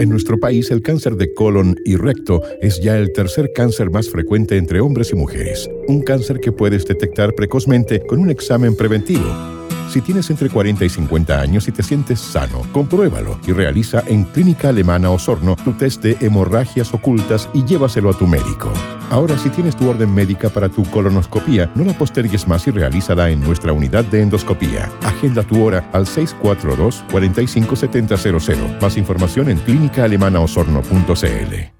En nuestro país, el cáncer de colon y recto es ya el tercer cáncer más frecuente entre hombres y mujeres. Un cáncer que puedes detectar precozmente con un examen preventivo. Si tienes entre 40 y 50 años y te sientes sano, compruébalo y realiza en Clínica Alemana Osorno tu test de hemorragias ocultas y llévaselo a tu médico. Ahora, si tienes tu orden médica para tu colonoscopía, no la postergues más y realízala en nuestra unidad de endoscopía. Agenda tu hora al 642 457000 Más información en clínicaalemanaosorno.cl.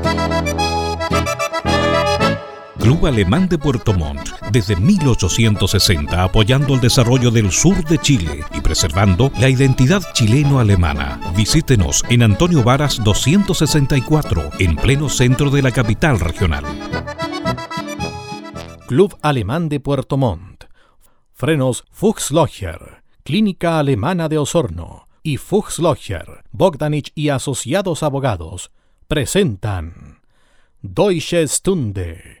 Club Alemán de Puerto Montt, desde 1860 apoyando el desarrollo del sur de Chile y preservando la identidad chileno-alemana. Visítenos en Antonio Varas 264, en pleno centro de la capital regional. Club Alemán de Puerto Montt. Frenos Fuchs Logger, Clínica Alemana de Osorno y Fuchs Logger, Bogdanich y Asociados Abogados presentan Deutsche Stunde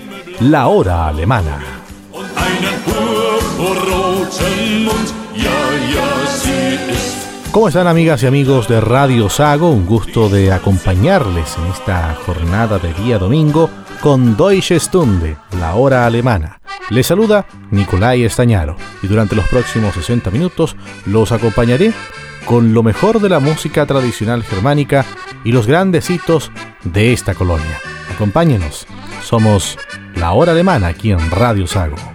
la hora alemana. ¿Cómo están amigas y amigos de Radio Sago? Un gusto de acompañarles en esta jornada de día domingo con Deutsche Stunde, la hora alemana. Les saluda Nicolai Estañaro y durante los próximos 60 minutos los acompañaré con lo mejor de la música tradicional germánica y los grandes hitos de esta colonia. Acompáñenos, somos la hora alemana aquí en Radio Sago.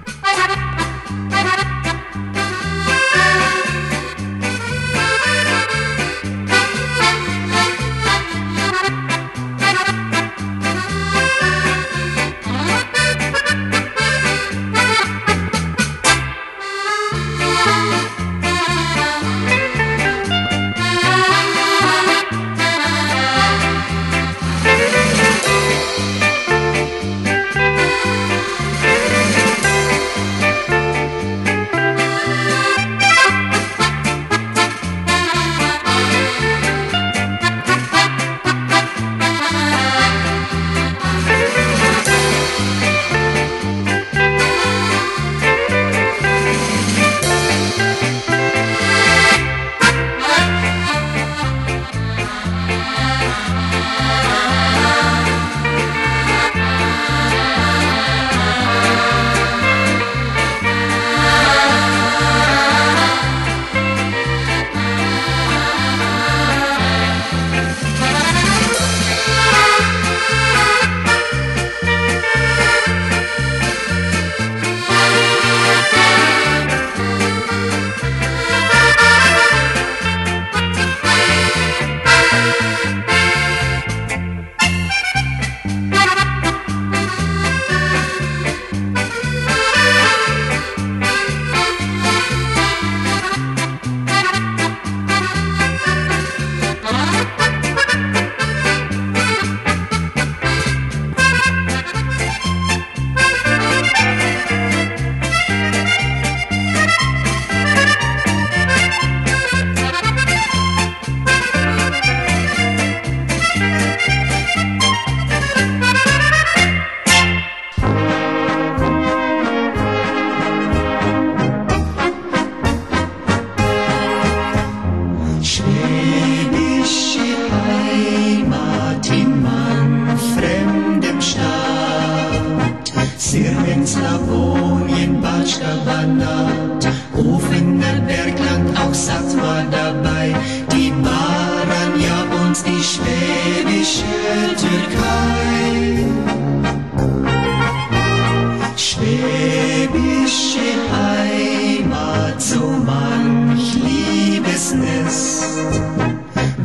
Schwäbische Heimat, so manch Liebesnest.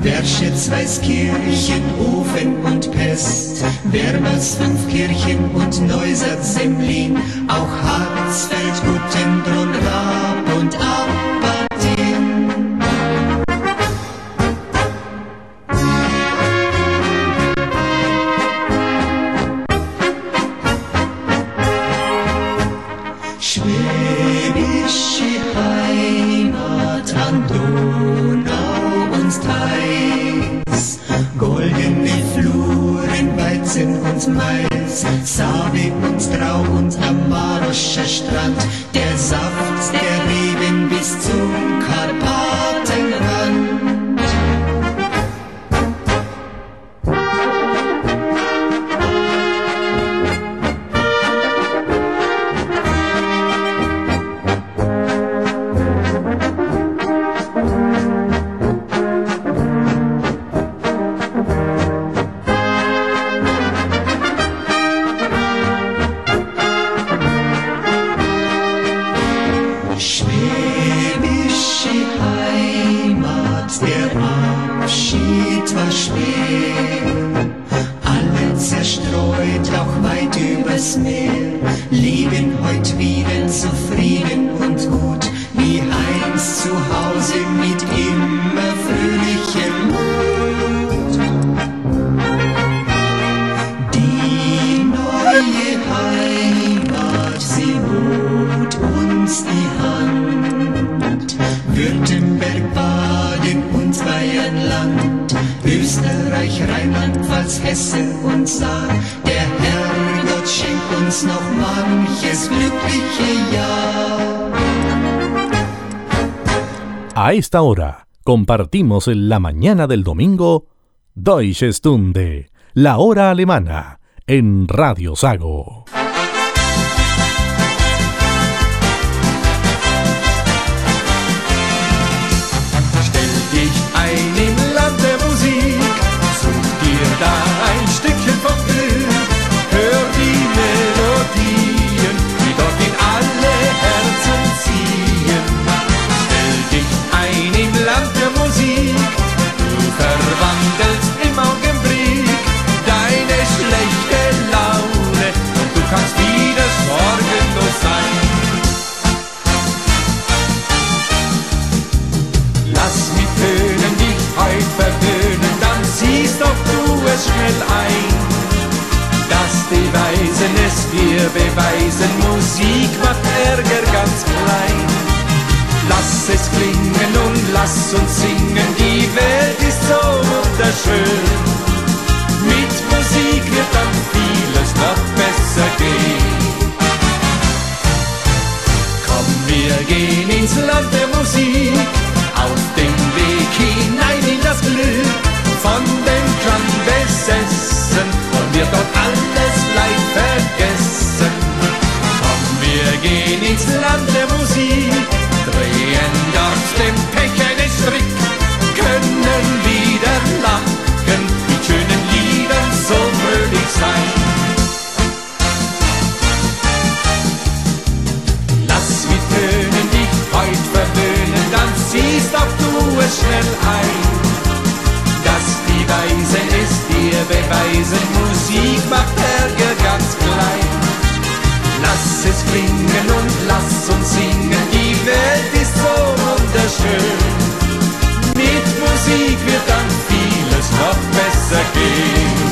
Werschitz, Weißkirchen, Ofen und Pest, Wermers, Fünfkirchen und Neusatz, Semlin, auch Harzfeld, Guttenbrunn, Raab und Aberdeen. A esta hora compartimos en la mañana del domingo Deutsche Stunde, la hora alemana, en Radio Sago. Es schnell ein. Dass die Weisen es dir beweisen, Musik macht Ärger ganz klein. Lass es klingen und lass uns singen, die Welt ist so wunderschön. Mit Musik wird dann vieles noch besser gehen. Komm, wir gehen ins Land der Musik, auf dem Weg hinein in das Glück, von dem Klang besessen, wollen wir dort alles gleich vergessen. Komm, wir gehen ins Land der Musik, drehen dort den Pech einen Strick, können wieder lachen, mit schönen Liedern so fröhlich sein. Lass mit Tönen dich heut verwöhnen, dann siehst auch du es schnell beweisen, Musik macht Ärger ganz klein. Lass es klingen und lass uns singen, die Welt ist so wunderschön. Mit Musik wird dann vieles noch besser gehen.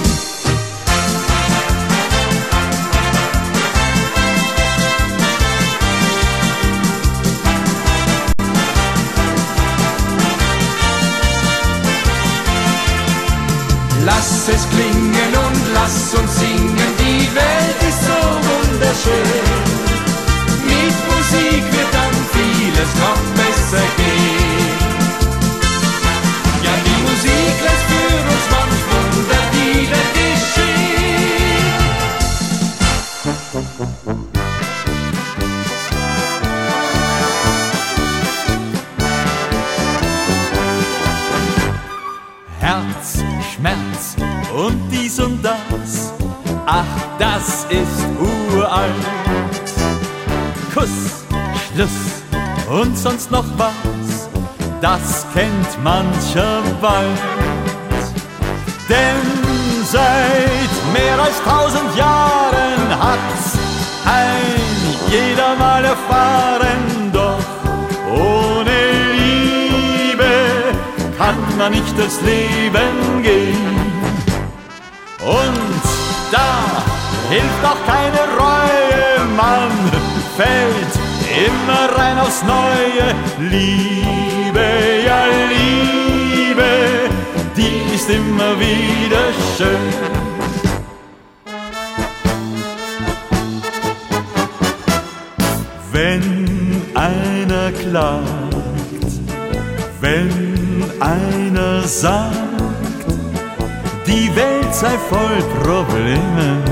Lass es klingen noch was, das kennt mancher bald. Denn seit mehr als tausend Jahren hat's ein jeder mal erfahren, doch ohne Liebe kann man nicht durchs Leben gehen. Und da hilft auch keine Reue, man fällt immer rein aufs Neue. Liebe, ja Liebe, die ist immer wieder schön. Wenn einer klagt, wenn einer sagt, die Welt sei voll Probleme,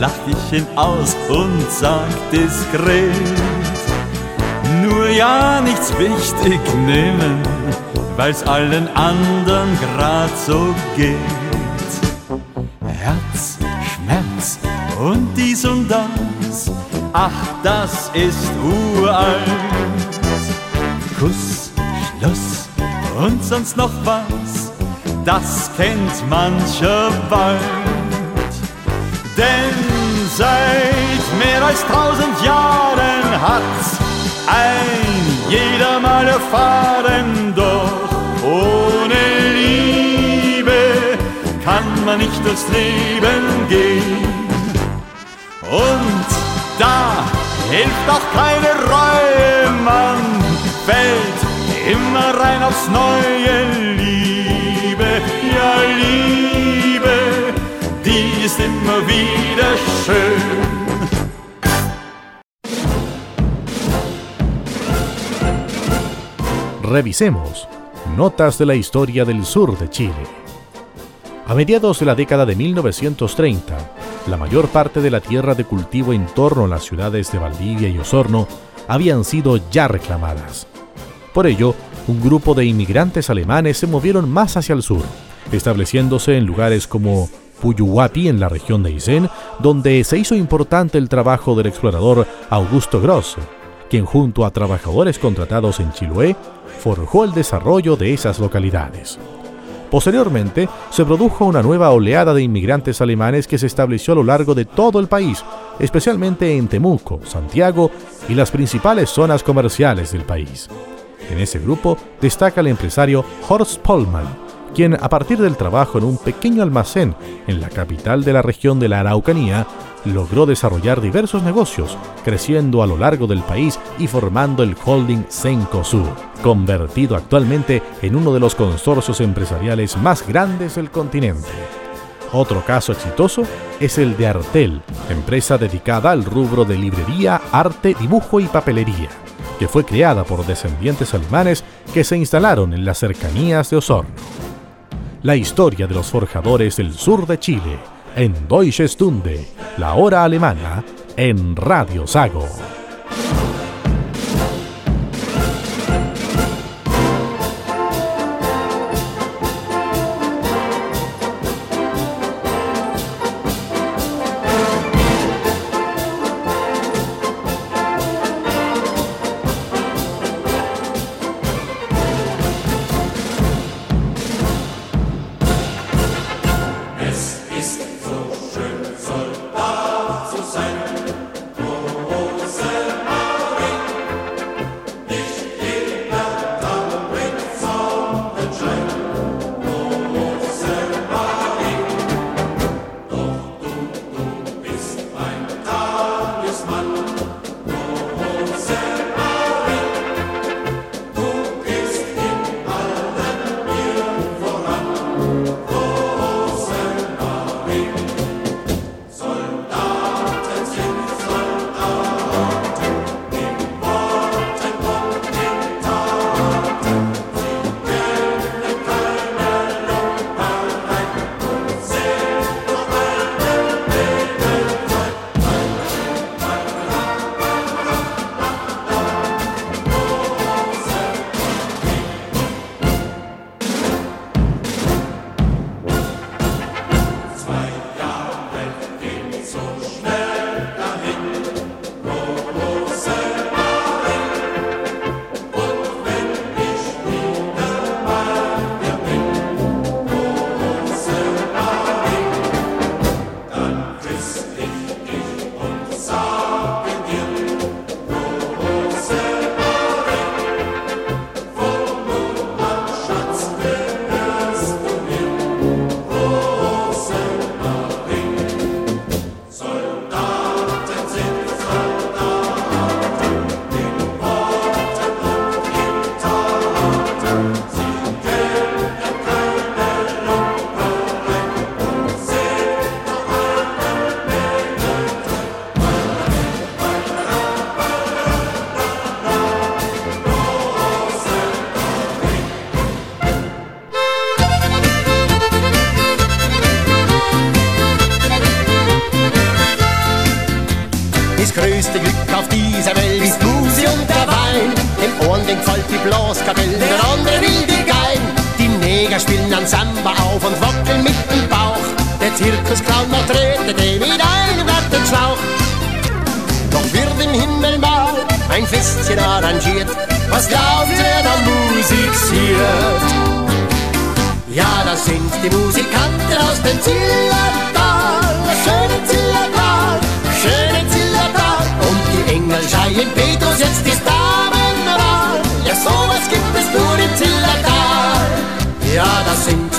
lach ich ihn aus und sag diskret, ja nichts wichtig nehmen, weil's allen anderen grad so geht. Herz, Schmerz und dies und das, ach, das ist uralt. Kuss, Schluss und sonst noch was, das kennt mancher bald. Denn seit mehr als tausend Jahren hat ein jeder mal erfahren, doch ohne Liebe kann man nicht durchs Leben gehen. Und da hilft auch keine Reue, man fällt immer rein aufs neue Liebe, ja Liebe, die ist immer wieder schön. Revisemos Notas de la historia del sur de Chile. A mediados de la década de 1930, la mayor parte de la tierra de cultivo en torno a las ciudades de Valdivia y Osorno habían sido ya reclamadas. Por ello, un grupo de inmigrantes alemanes se movieron más hacia el sur, estableciéndose en lugares como Puyuhuapi en la región de Aysén, donde se hizo importante el trabajo del explorador Augusto Gross, quien junto a trabajadores contratados en Chiloé forjó el desarrollo de esas localidades. Posteriormente, se produjo una nueva oleada de inmigrantes alemanes que se estableció a lo largo de todo el país, especialmente en Temuco, Santiago y las principales zonas comerciales del país. En ese grupo destaca el empresario Horst Pollmann, quien a partir del trabajo en un pequeño almacén en la capital de la región de la Araucanía, logró desarrollar diversos negocios, creciendo a lo largo del país y formando el holding Cencosud, convertido actualmente en uno de los consorcios empresariales más grandes del continente. Otro caso exitoso es el de Artel, empresa dedicada al rubro de librería, arte, dibujo y papelería, que fue creada por descendientes alemanes que se instalaron en las cercanías de Osorno. La historia de los forjadores del sur de Chile en Deutsche Stunde, la hora alemana, en Radio Sago.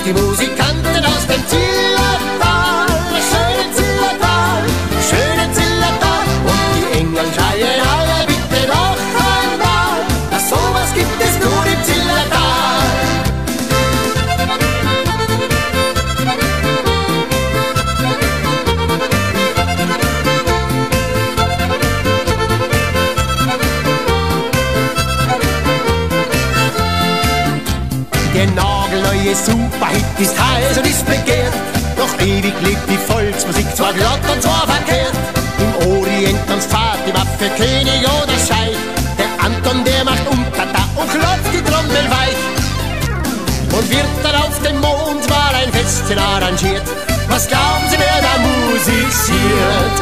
die Musik Mädchen arrangiert. Was glauben Sie, wer da musiziert?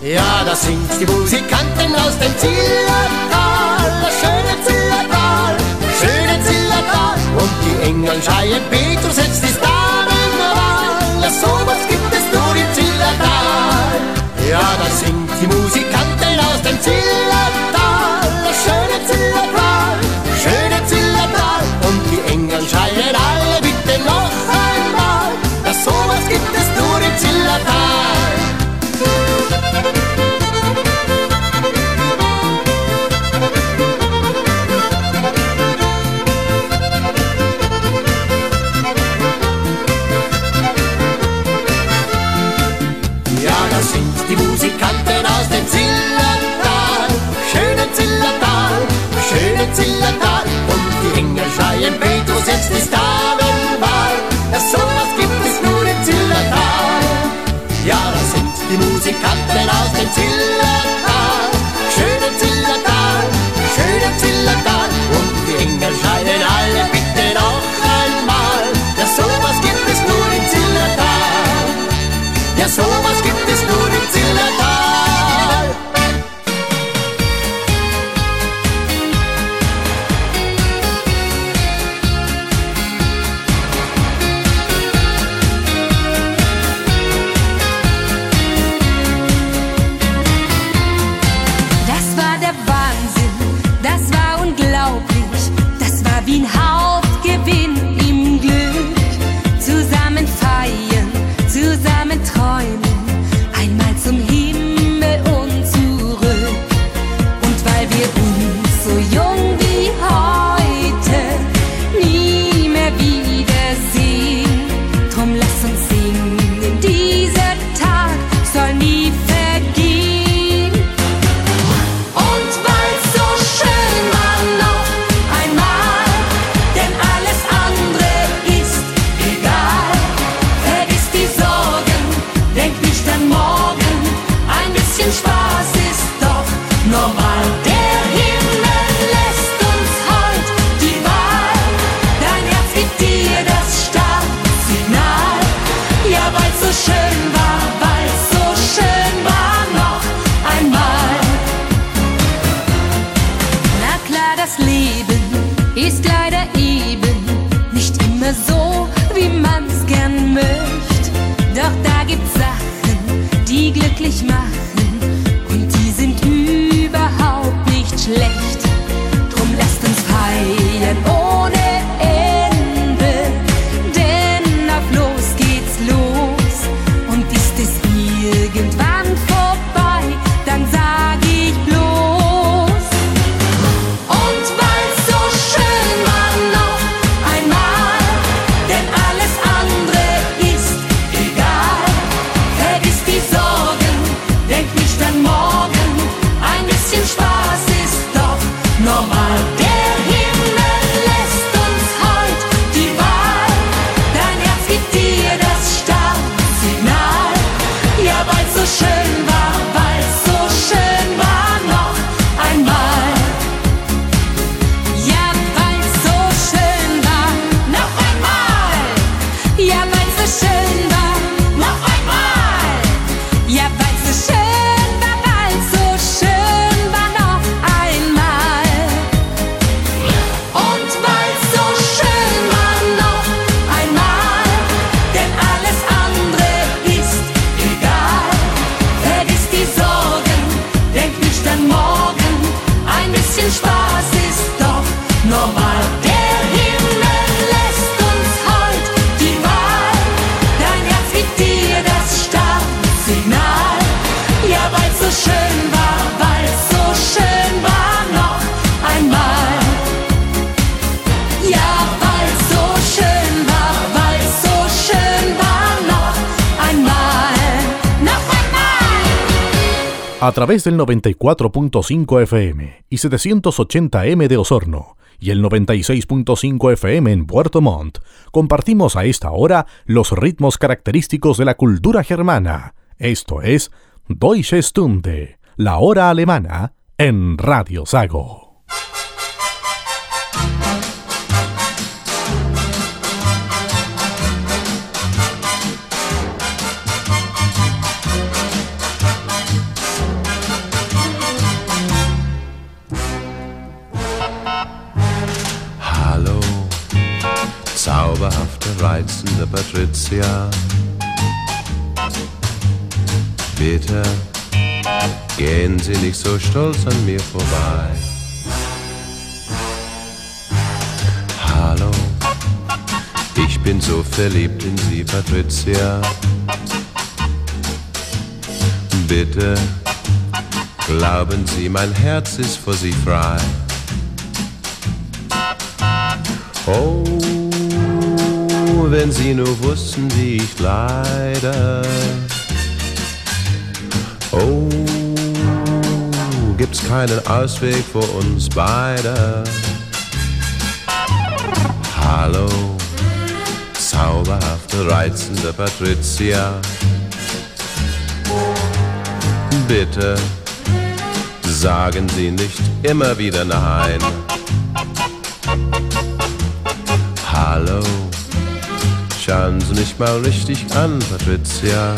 Ja, das sind die Musikanten aus dem Zillertal, das schöne Zillertal, das schöne Zillertal. Und die Engel schreien, Petrus, jetzt ist da Damenwahl, das sowas gibt es nur im Zillertal. Ja, das sind die Musikanten aus dem Zillertal. Zillertal und die Engel schreien, Beto Petrus, jetzt ist Abendmahl. Das sowas gibt es nur im Zillertal. Ja, das sind die Musikanten aus dem Zillertal. Través del 94.5 FM y 780M de Osorno y el 96.5 FM en Puerto Montt, compartimos a esta hora los ritmos característicos de la cultura germana. Esto es Deutsche Stunde, la hora alemana, en Radio Sago. Patricia. Bitte gehen Sie nicht so stolz an mir vorbei. Hallo, ich bin so verliebt in Sie, Patricia. Bitte glauben Sie, mein Herz ist vor Sie frei. Oh, wenn Sie nur wussten, wie ich leide. Oh, gibt's keinen Ausweg für uns beide. Hallo, zauberhafte, reizende Patricia. Bitte sagen Sie nicht immer wieder nein. Schauen Sie mich mal richtig an, Patricia.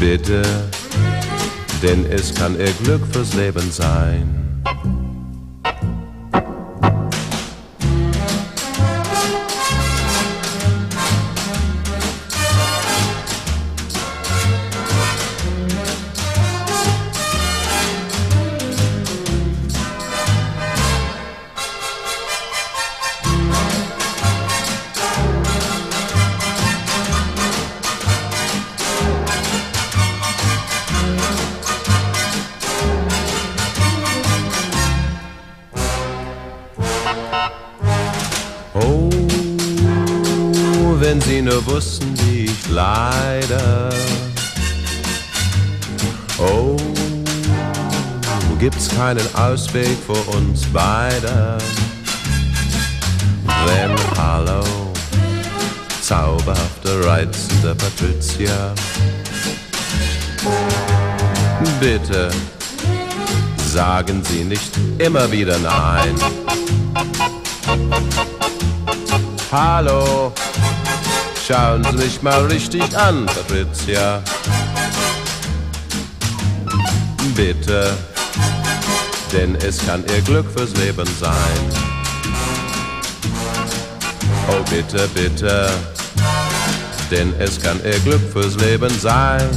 Bitte, denn es kann ihr Glück fürs Leben sein. Oh, wenn sie nur wussten, wie ich leider. Oh, gibt's keinen Ausweg für uns beide. Denn hallo, zauberhafte, reizende Patricia. Bitte sagen Sie nicht immer wieder nein. Hallo, schauen Sie mich mal richtig an, Patricia. Bitte denn es kann ihr Glück fürs Leben sein. Oh bitte, bitte, denn es kann ihr Glück fürs Leben sein.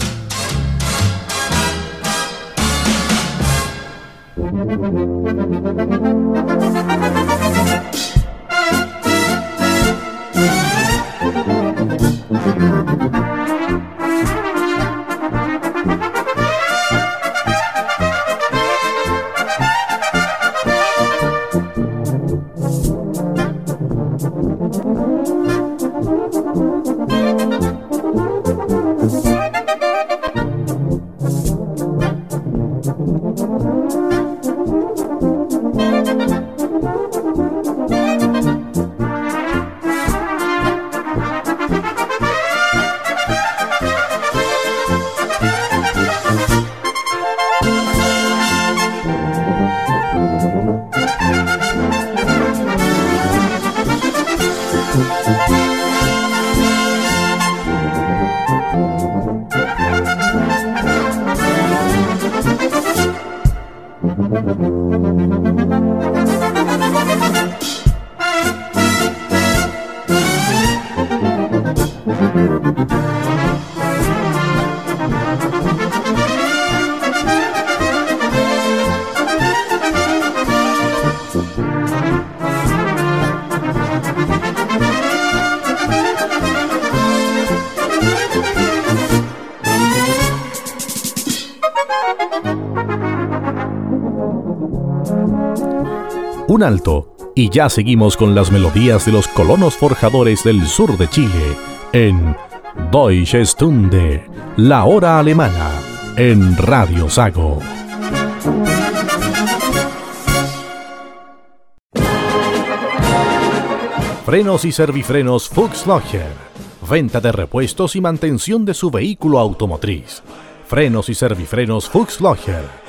Alto y ya seguimos con las melodías de los colonos forjadores del sur de Chile en Deutsche Stunde, La Hora Alemana en Radio Sago. Frenos y servifrenos Fuchs Logger. Venta de repuestos y mantención de su vehículo automotriz. Frenos y servifrenos Fuchs Logger.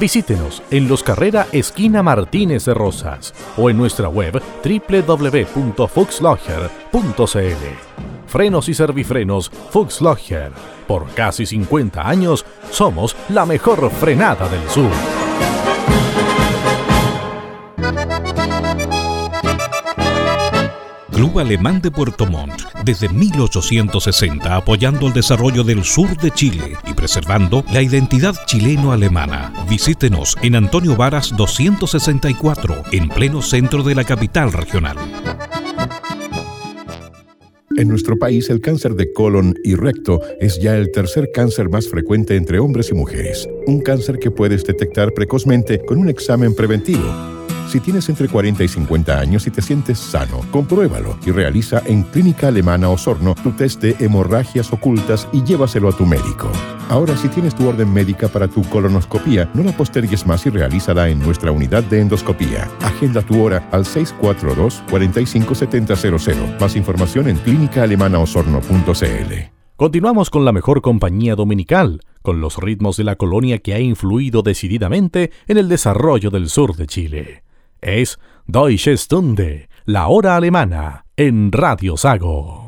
Visítenos en Los Carrera Esquina Martínez de Rosas o en nuestra web www.fuxlogger.cl. Frenos y servifrenos Fuxlogger. Por casi 50 años somos la mejor frenada del sur. Club Alemán de Puerto Montt, desde 1860 apoyando el desarrollo del sur de Chile y preservando la identidad chileno-alemana. Visítenos en Antonio Varas 264, en pleno centro de la capital regional. En nuestro país, el cáncer de colon y recto es ya el tercer cáncer más frecuente entre hombres y mujeres. Un cáncer que puedes detectar precozmente con un examen preventivo. Si tienes entre 40 y 50 años y te sientes sano, compruébalo y realiza en Clínica Alemana Osorno tu test de hemorragias ocultas y llévaselo a tu médico. Ahora, si tienes tu orden médica para tu colonoscopía, no la postergues más y realízala en nuestra unidad de endoscopía. Agenda tu hora al 642-457000. Más información en clínicaalemanaosorno.cl. Continuamos con la mejor compañía dominical, con los ritmos de la colonia que ha influido decididamente en el desarrollo del sur de Chile. Es Deutsche Stunde, la hora alemana, en Radio Sago.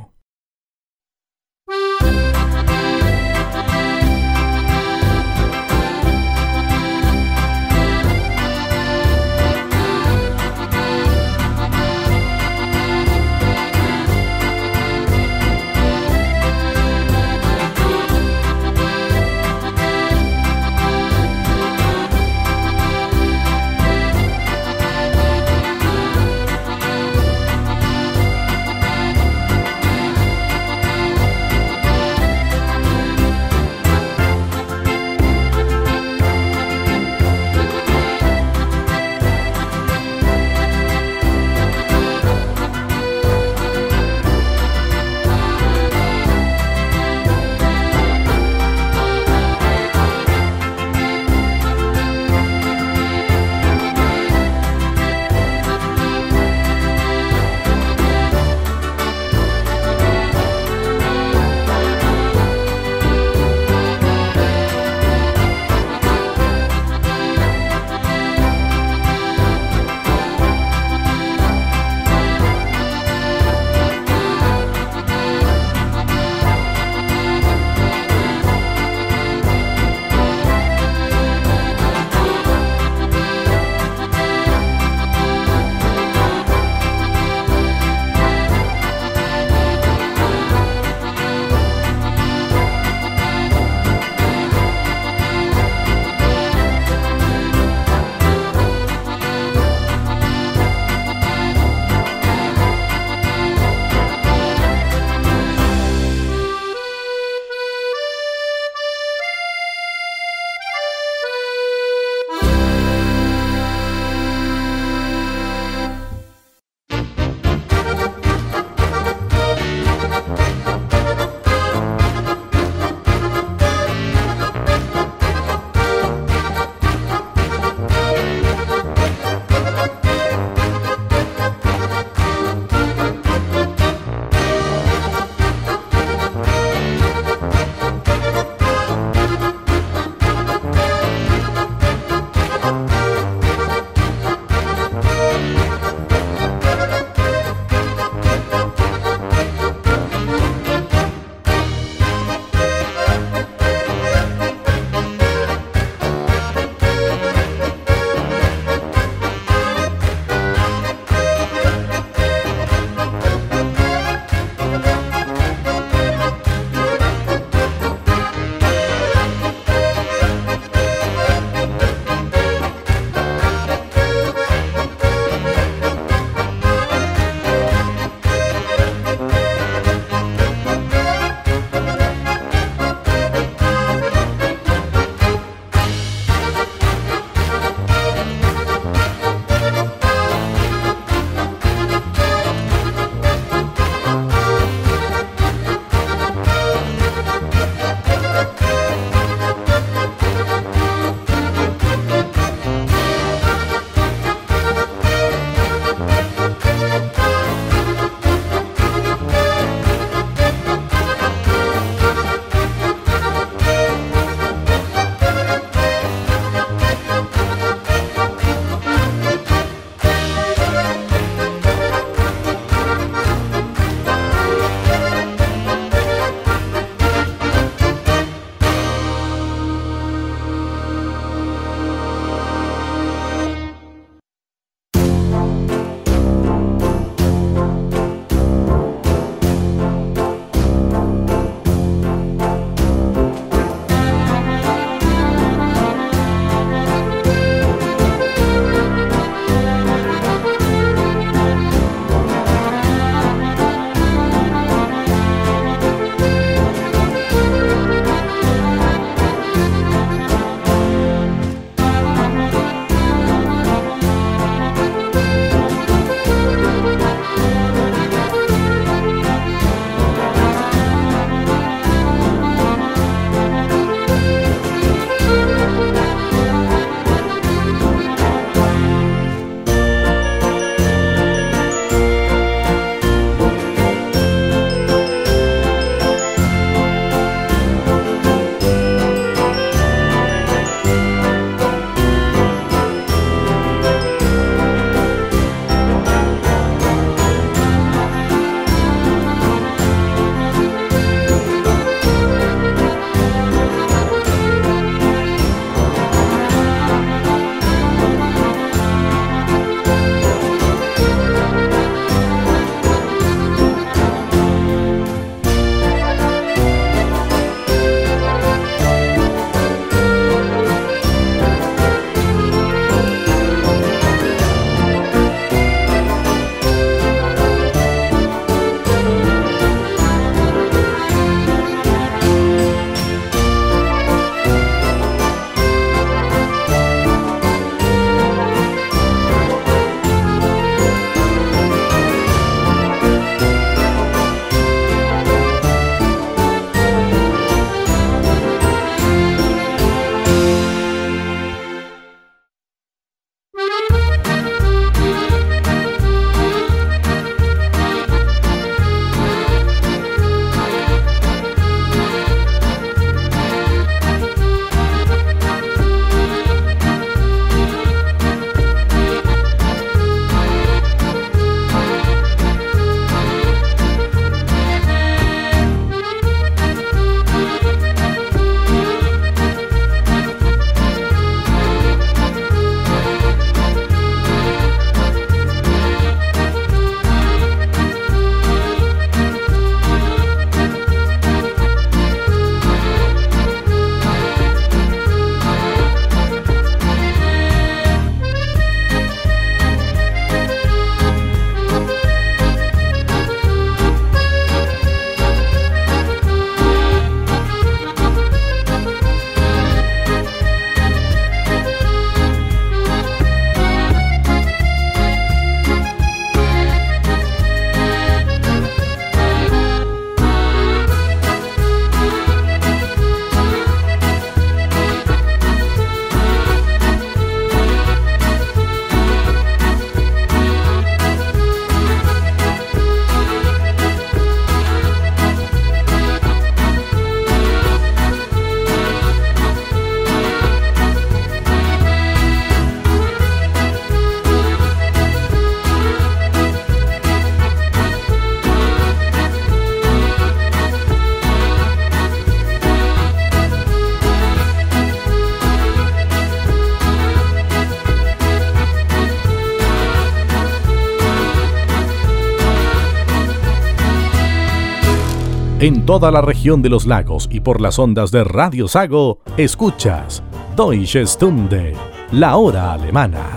En toda la región de los lagos y por las ondas de Radio Sago, escuchas Deutsche Stunde, la hora alemana.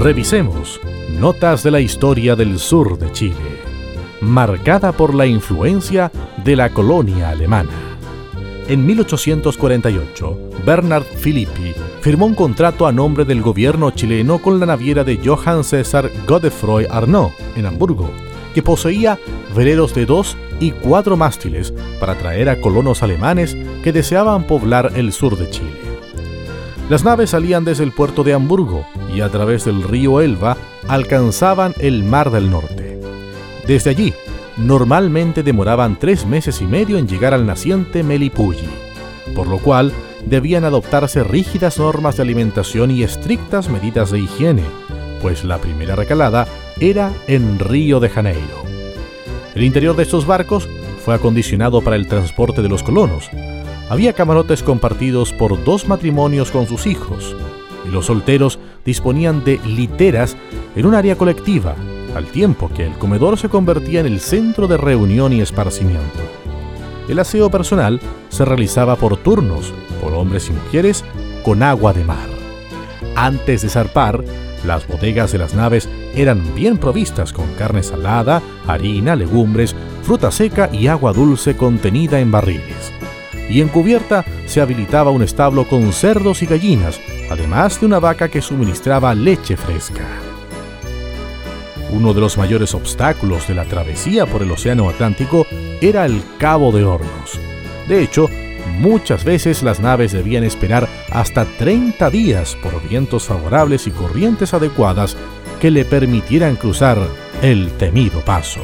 Revisemos Notas de la historia del sur de Chile, marcada por la influencia de la colonia alemana. En 1848, Bernard Filippi firmó un contrato a nombre del gobierno chileno con la naviera de Johann César Godefroy Arnaud en Hamburgo, que poseía veleros de dos y cuatro mástiles para atraer a colonos alemanes que deseaban poblar el sur de Chile. Las naves salían desde el puerto de Hamburgo y a través del río Elba alcanzaban el Mar del Norte. Desde allí, normalmente demoraban tres meses y medio en llegar al naciente Melipulli, por lo cual debían adoptarse rígidas normas de alimentación y estrictas medidas de higiene, pues la primera recalada era en Río de Janeiro. El interior de estos barcos fue acondicionado para el transporte de los colonos, había camarotes compartidos por dos matrimonios con sus hijos, y los solteros disponían de literas en un área colectiva, al tiempo que el comedor se convertía en el centro de reunión y esparcimiento. El aseo personal se realizaba por turnos, por hombres y mujeres, con agua de mar. Antes de zarpar, las bodegas de las naves eran bien provistas con carne salada, harina, legumbres, fruta seca y agua dulce contenida en barriles. Y en cubierta se habilitaba un establo con cerdos y gallinas, además de una vaca que suministraba leche fresca. Uno de los mayores obstáculos de la travesía por el Océano Atlántico era el Cabo de Hornos. De hecho, muchas veces las naves debían esperar hasta 30 días por vientos favorables y corrientes adecuadas que le permitieran cruzar el temido paso.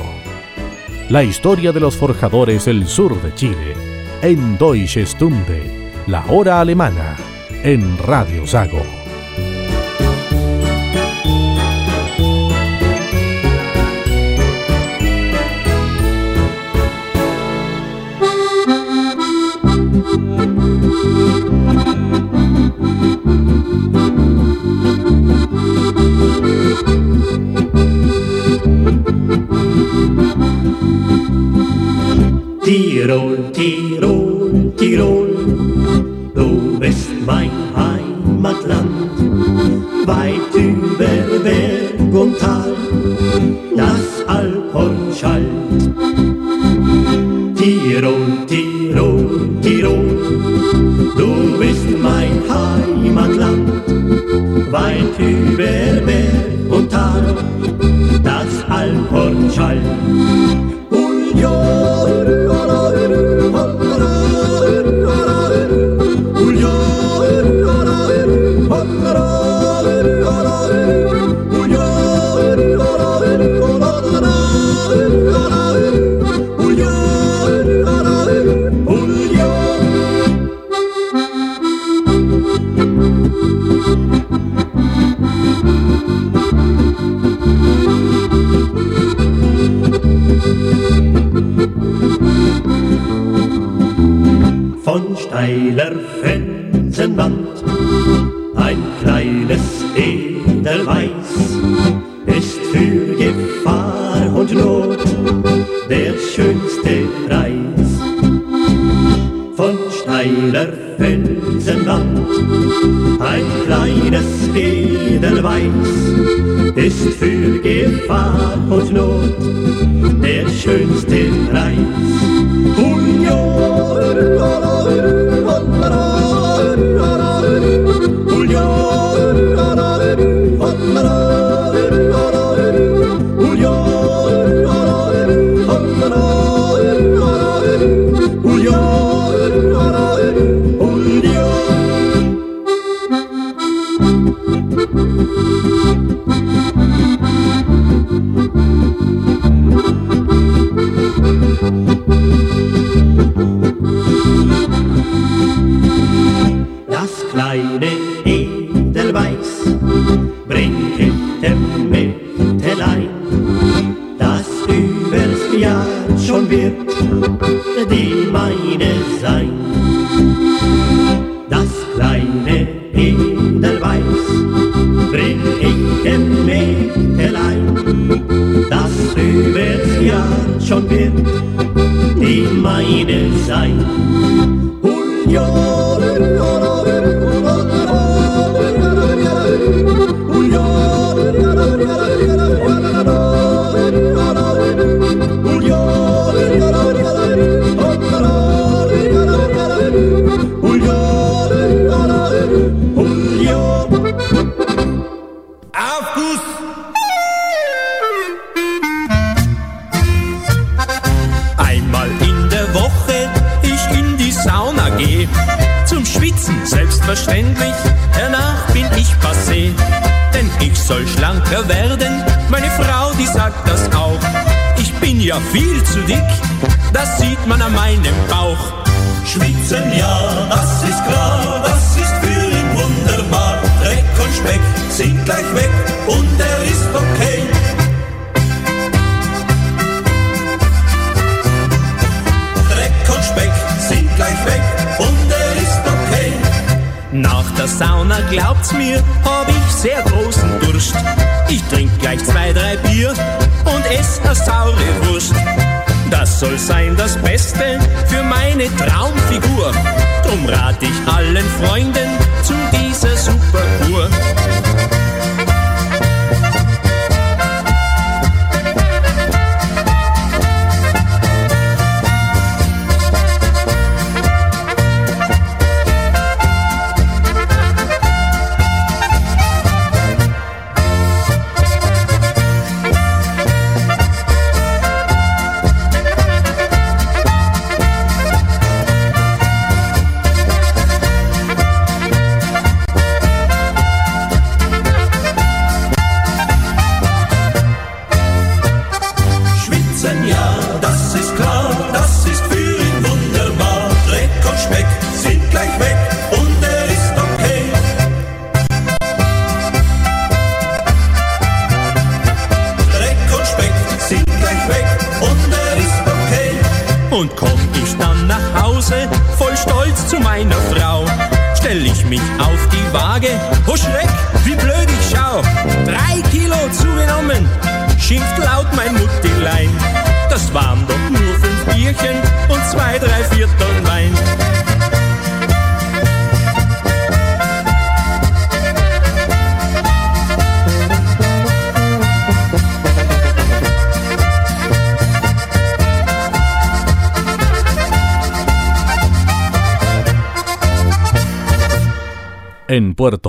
La historia de los forjadores del sur de Chile, en Deutsche Stunde, la hora alemana, en Radio Sago.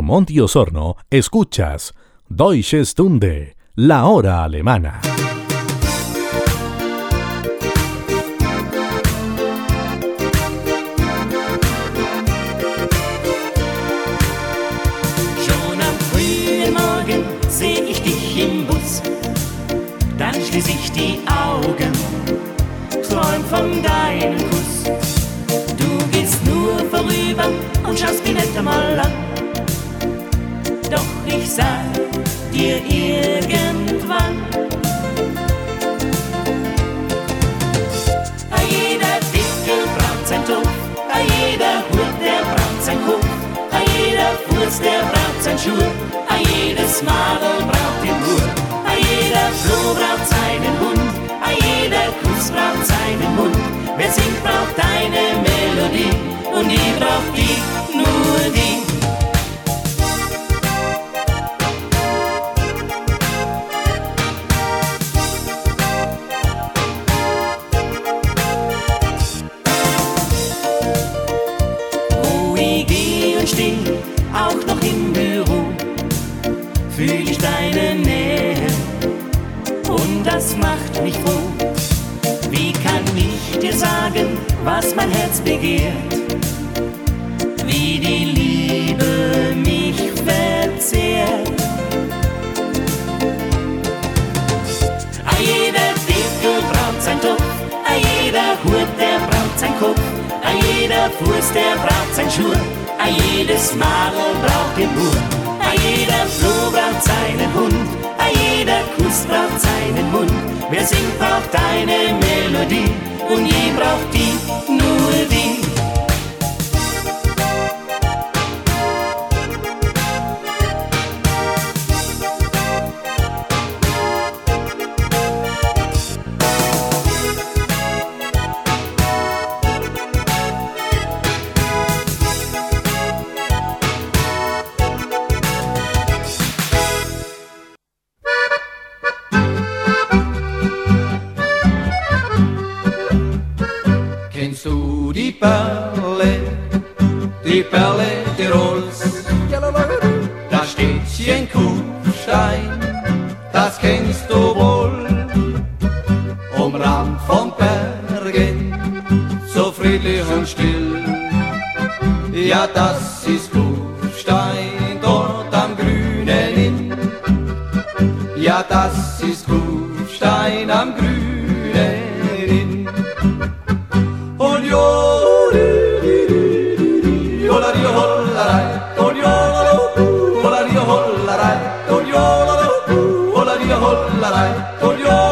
Monti Osorno, escuchas Deutsche Stunde, la hora alemana. Schon am frühen Morgen seh ich dich im Bus, dann schließ ich die Augen, träum von deinem Kuss. Du gehst nur vorüber und schaust mich nicht einmal an doch ich sag dir irgendwann. A jeder Dickel braucht sein Tuch, a jeder Hut, der braucht sein Kopf, a jeder Fuß, der braucht sein Schuh, a jedes Madel braucht den Uhr, a jeder Floh braucht seinen Hund, a jeder Kuss braucht seinen Mund. Wer singt, braucht eine Melodie und die braucht die, nur die. la la, do yo la do, la di a hol la.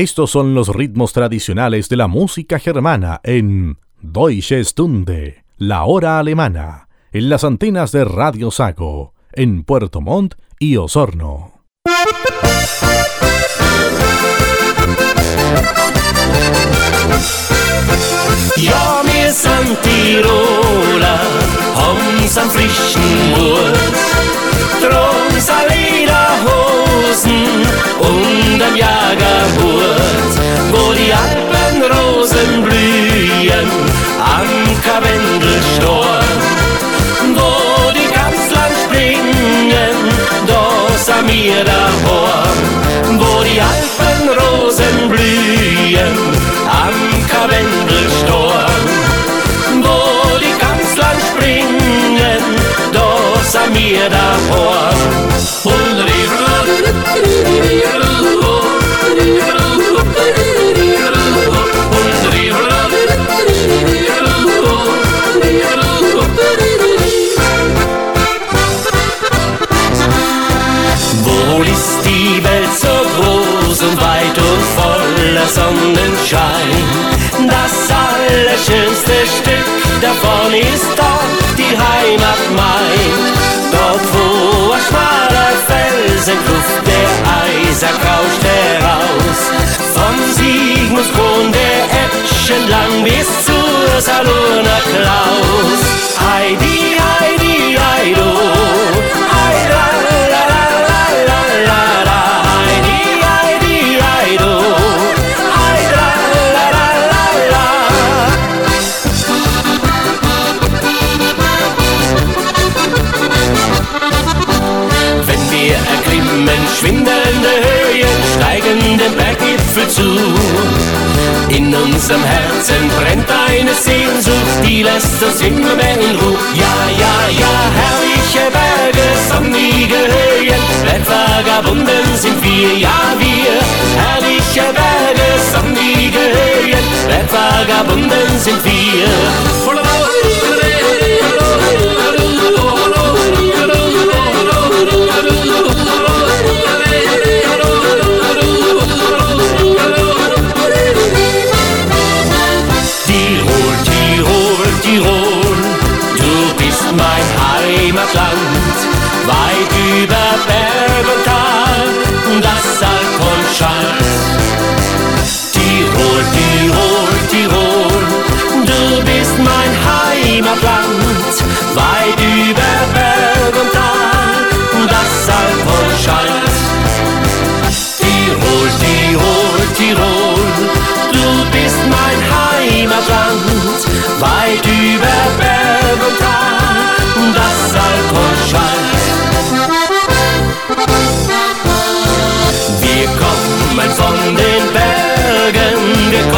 Estos son los ritmos tradicionales de la música germana en Deutsche Stunde, la hora alemana, en las antenas de Radio Sago en Puerto Montt y Osorno. Jag med Santirola om som frischen Mord Från Salina hosen und dem Jagerhut Wo die Alpen Rosen reda på. Wohl ist die Welt so groß und weit und voller Sonnenschein. Das allerschönste Stück davon ist doch die Heimat mein. Entwurf, der Eiser rauscht heraus. Vom Siegmundskron der Eschen lang bis zur Saloner Klaus.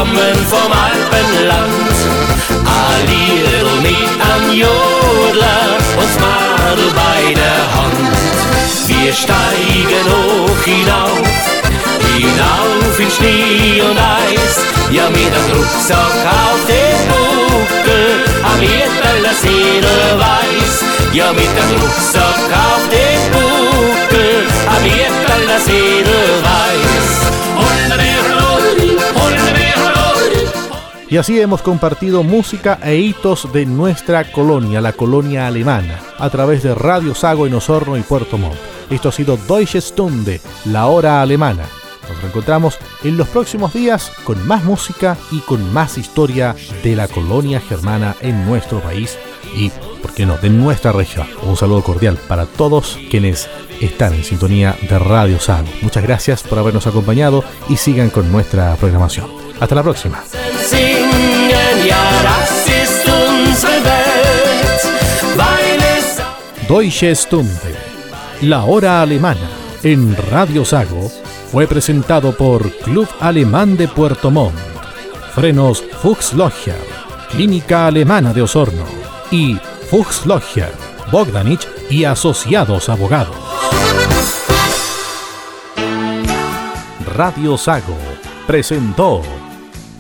Kommen vom Alpenland. Allier mit an Jodler und Madel bei der Hand. Wir steigen hoch hinauf, hinauf in Schnee und Eis. Ja, mit einem Rucksack auf den Buckel, am Erdbeller Seele weiß. Ja, mit dem Rucksack auf den Buckel, am Erdbeller Seele weiß. Y así hemos compartido música e hitos de nuestra colonia, la colonia alemana, a través de Radio Sago en Osorno y Puerto Montt. Esto ha sido Deutsche Stunde, la hora alemana. Nos reencontramos en los próximos días con más música y con más historia de la colonia germana en nuestro país y, por qué no, de nuestra región. Un saludo cordial para todos quienes están en sintonía de Radio Sago. Muchas gracias por habernos acompañado y sigan con nuestra programación. Hasta la próxima. Deutsche Stunde, la hora alemana, en Radio Sago, fue presentado por Club Alemán de Puerto Montt, Frenos Fuchs Logger, Clínica Alemana de Osorno y Fuchs Logger, Bogdanich y Asociados Abogados. Radio Sago presentó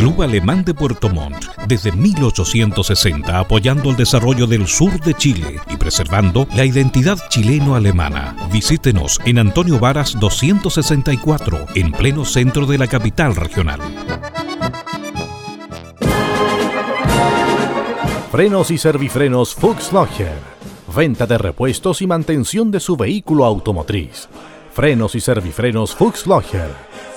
Club Alemán de Puerto Montt, desde 1860 apoyando el desarrollo del sur de Chile y preservando la identidad chileno-alemana. Visítenos en Antonio Varas 264, en pleno centro de la capital regional. Frenos y servifrenos Fuchs Logger. Venta de repuestos y mantención de su vehículo automotriz. Frenos y servifrenos Fuchs Logger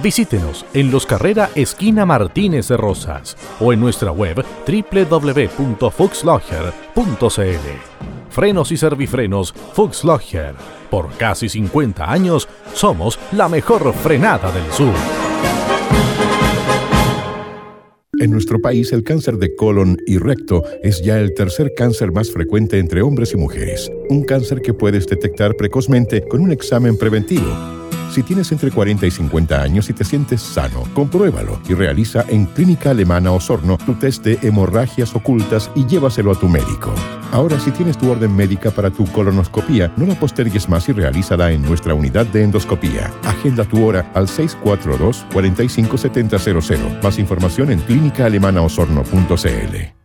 Visítenos en Los Carrera Esquina Martínez de Rosas o en nuestra web www.fuxlogger.cl. Frenos y servifrenos Fuxlogger. Por casi 50 años somos la mejor frenada del sur. En nuestro país el cáncer de colon y recto es ya el tercer cáncer más frecuente entre hombres y mujeres. Un cáncer que puedes detectar precozmente con un examen preventivo. Si tienes entre 40 y 50 años y te sientes sano, compruébalo y realiza en Clínica Alemana Osorno tu test de hemorragias ocultas y llévaselo a tu médico. Ahora, si tienes tu orden médica para tu colonoscopía, no la postergues más y realízala en nuestra unidad de endoscopía. Agenda tu hora al 642 457000. Más información en clínicaalemanaosorno.cl.